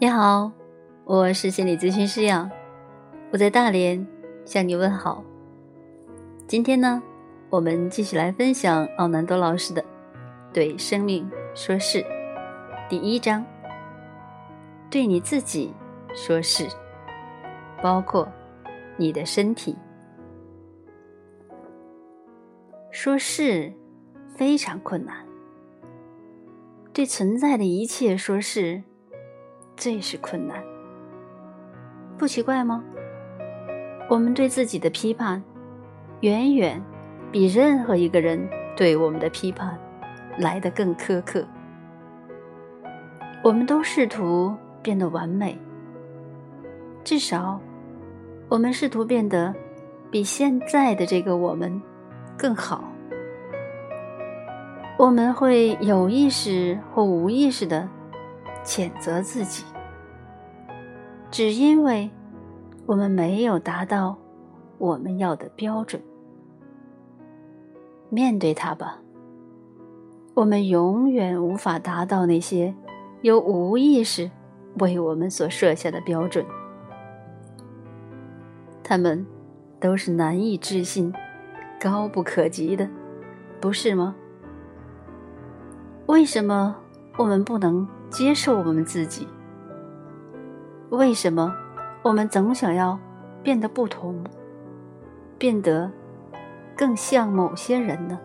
你好，我是心理咨询师杨，我在大连向你问好。今天呢，我们继续来分享奥南多老师的《对生命说是》第一章：对你自己说是，包括你的身体。说是非常困难，对存在的一切说是。最是困难，不奇怪吗？我们对自己的批判，远远比任何一个人对我们的批判来得更苛刻。我们都试图变得完美，至少，我们试图变得比现在的这个我们更好。我们会有意识或无意识的。谴责自己，只因为我们没有达到我们要的标准。面对它吧，我们永远无法达到那些由无意识为我们所设下的标准，他们都是难以置信、高不可及的，不是吗？为什么我们不能？接受我们自己。为什么我们总想要变得不同，变得更像某些人呢？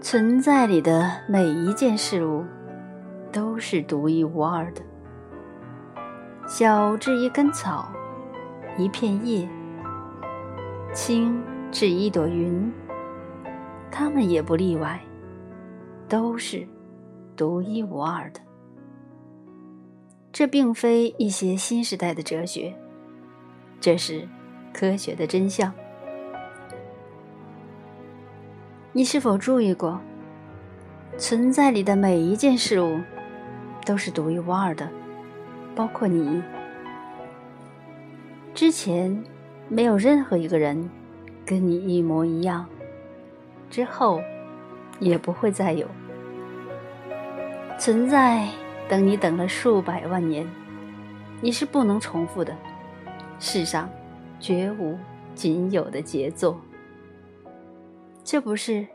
存在里的每一件事物都是独一无二的，小至一根草、一片叶，轻至一朵云，它们也不例外，都是。独一无二的，这并非一些新时代的哲学，这是科学的真相。你是否注意过，存在里的每一件事物都是独一无二的，包括你。之前没有任何一个人跟你一模一样，之后也不会再有。存在，等你等了数百万年，你是不能重复的。世上绝无仅有的杰作，这不是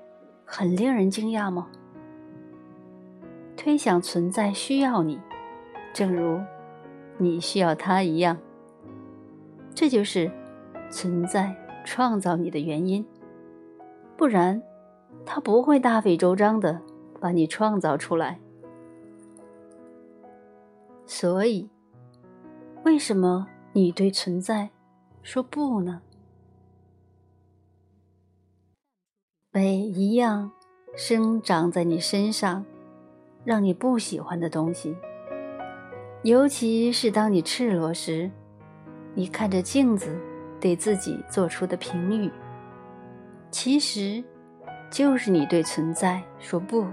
很令人惊讶吗？推想存在需要你，正如你需要它一样，这就是存在创造你的原因。不然，他不会大费周章的把你创造出来。所以，为什么你对存在说不呢？每一样生长在你身上，让你不喜欢的东西，尤其是当你赤裸时，你看着镜子对自己做出的评语，其实就是你对存在说不。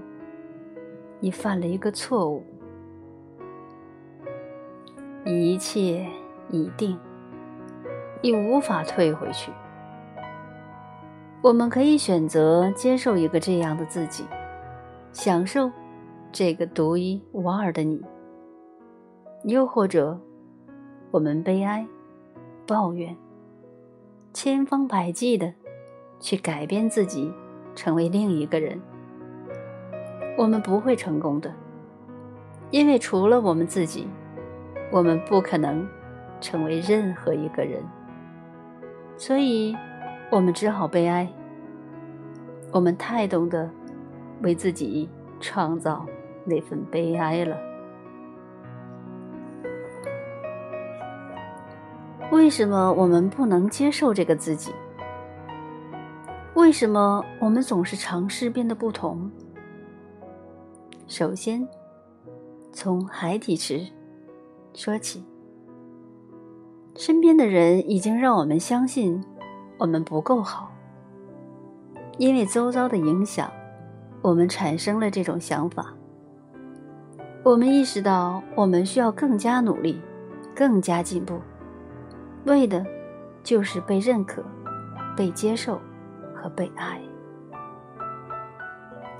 你犯了一个错误。一切已定，已无法退回去。我们可以选择接受一个这样的自己，享受这个独一无二的你；又或者，我们悲哀、抱怨，千方百计的去改变自己，成为另一个人。我们不会成功的，因为除了我们自己。我们不可能成为任何一个人，所以，我们只好悲哀。我们太懂得为自己创造那份悲哀了。为什么我们不能接受这个自己？为什么我们总是尝试变得不同？首先，从海底池。说起，身边的人已经让我们相信我们不够好，因为周遭的影响，我们产生了这种想法。我们意识到我们需要更加努力，更加进步，为的就是被认可、被接受和被爱。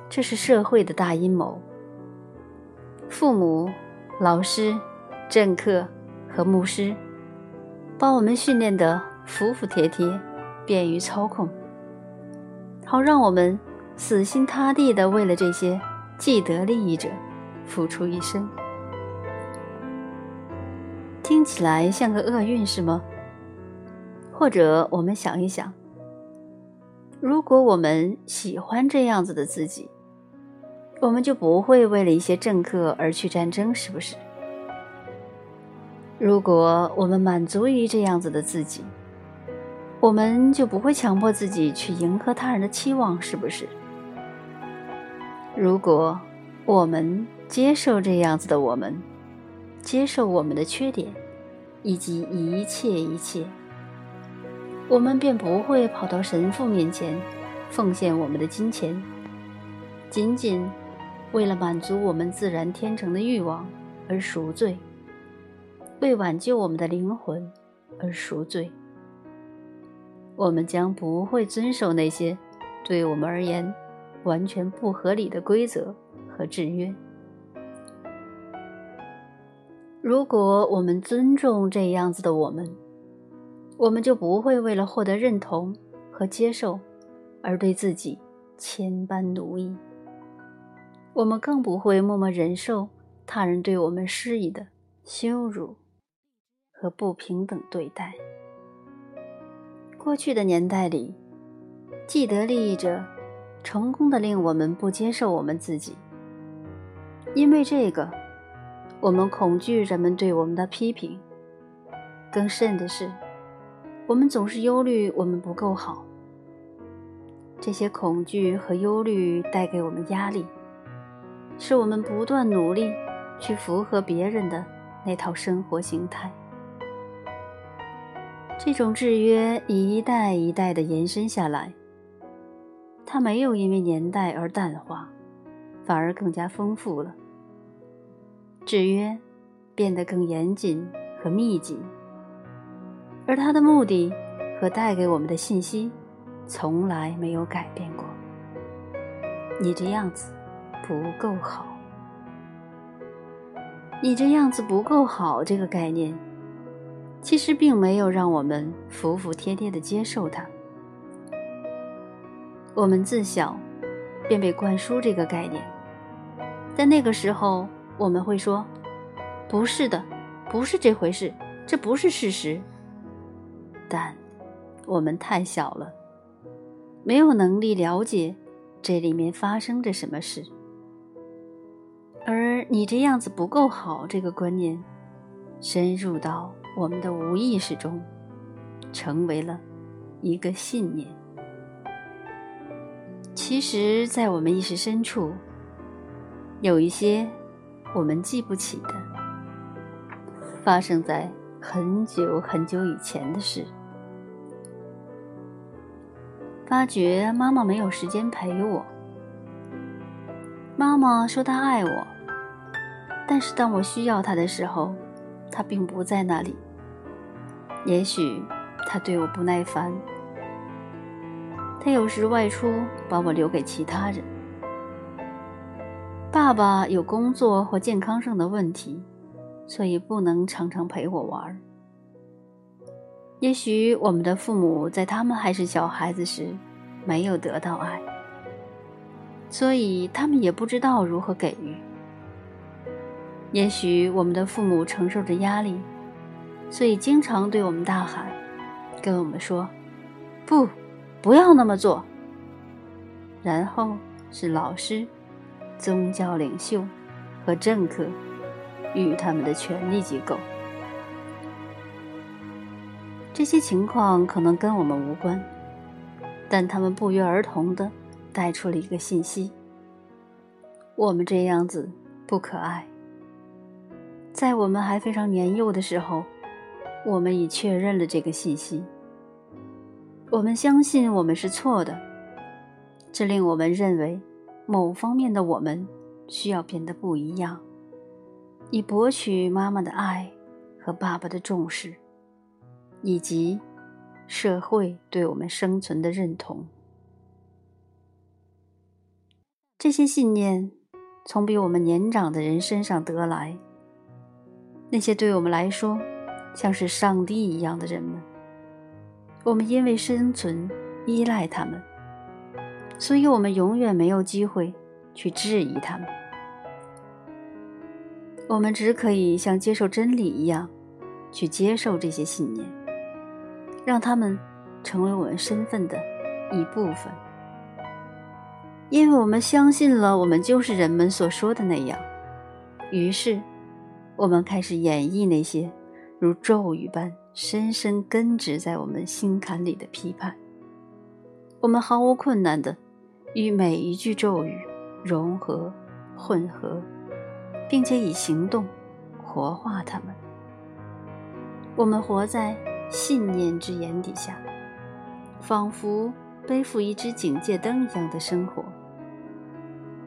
这是社会的大阴谋。父母、老师、政客和牧师，把我们训练得服服帖帖，便于操控，好让我们死心塌地地为了这些既得利益者付出一生。听起来像个厄运，是吗？或者我们想一想，如果我们喜欢这样子的自己，我们就不会为了一些政客而去战争，是不是？如果我们满足于这样子的自己，我们就不会强迫自己去迎合他人的期望，是不是？如果我们接受这样子的我们。接受我们的缺点，以及一切一切，我们便不会跑到神父面前奉献我们的金钱，仅仅为了满足我们自然天成的欲望而赎罪，为挽救我们的灵魂而赎罪。我们将不会遵守那些对我们而言完全不合理的规则和制约。如果我们尊重这样子的我们，我们就不会为了获得认同和接受而对自己千般奴役。我们更不会默默忍受他人对我们施以的羞辱和不平等对待。过去的年代里，既得利益者成功的令我们不接受我们自己，因为这个。我们恐惧人们对我们的批评，更甚的是，我们总是忧虑我们不够好。这些恐惧和忧虑带给我们压力，使我们不断努力去符合别人的那套生活形态。这种制约一代一代的延伸下来，它没有因为年代而淡化，反而更加丰富了。制约变得更严谨和密集，而它的目的和带给我们的信息从来没有改变过。你这样子不够好，你这样子不够好。这个概念其实并没有让我们服服帖帖的接受它。我们自小便被灌输这个概念，在那个时候。我们会说：“不是的，不是这回事，这不是事实。”但我们太小了，没有能力了解这里面发生着什么事。而你这样子不够好，这个观念深入到我们的无意识中，成为了一个信念。其实，在我们意识深处，有一些。我们记不起的，发生在很久很久以前的事。发觉妈妈没有时间陪我。妈妈说她爱我，但是当我需要她的时候，他并不在那里。也许他对我不耐烦，他有时外出把我留给其他人。爸爸有工作或健康上的问题，所以不能常常陪我玩。也许我们的父母在他们还是小孩子时没有得到爱，所以他们也不知道如何给予。也许我们的父母承受着压力，所以经常对我们大喊，跟我们说：“不，不要那么做。”然后是老师。宗教领袖和政客与他们的权力机构，这些情况可能跟我们无关，但他们不约而同的带出了一个信息：我们这样子不可爱。在我们还非常年幼的时候，我们已确认了这个信息。我们相信我们是错的，这令我们认为。某方面的我们需要变得不一样，以博取妈妈的爱和爸爸的重视，以及社会对我们生存的认同。这些信念从比我们年长的人身上得来。那些对我们来说像是上帝一样的人们，我们因为生存依赖他们，所以我们永远没有机会去质疑他们。我们只可以像接受真理一样，去接受这些信念，让他们成为我们身份的一部分。因为我们相信了，我们就是人们所说的那样，于是，我们开始演绎那些如咒语般深深根植在我们心坎里的批判。我们毫无困难的与每一句咒语融合、混合，并且以行动活化它们。我们活在信念之眼底下，仿佛背负一只警戒灯一样的生活。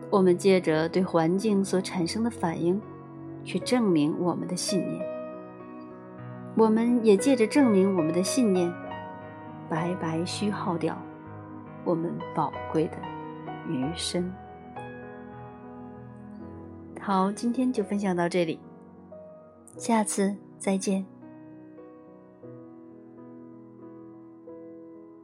我们借着对环境所产生的反应，去证明我们的信念。我们也借着证明我们的信念，白白虚耗掉我们宝贵的余生。好，今天就分享到这里，下次再见。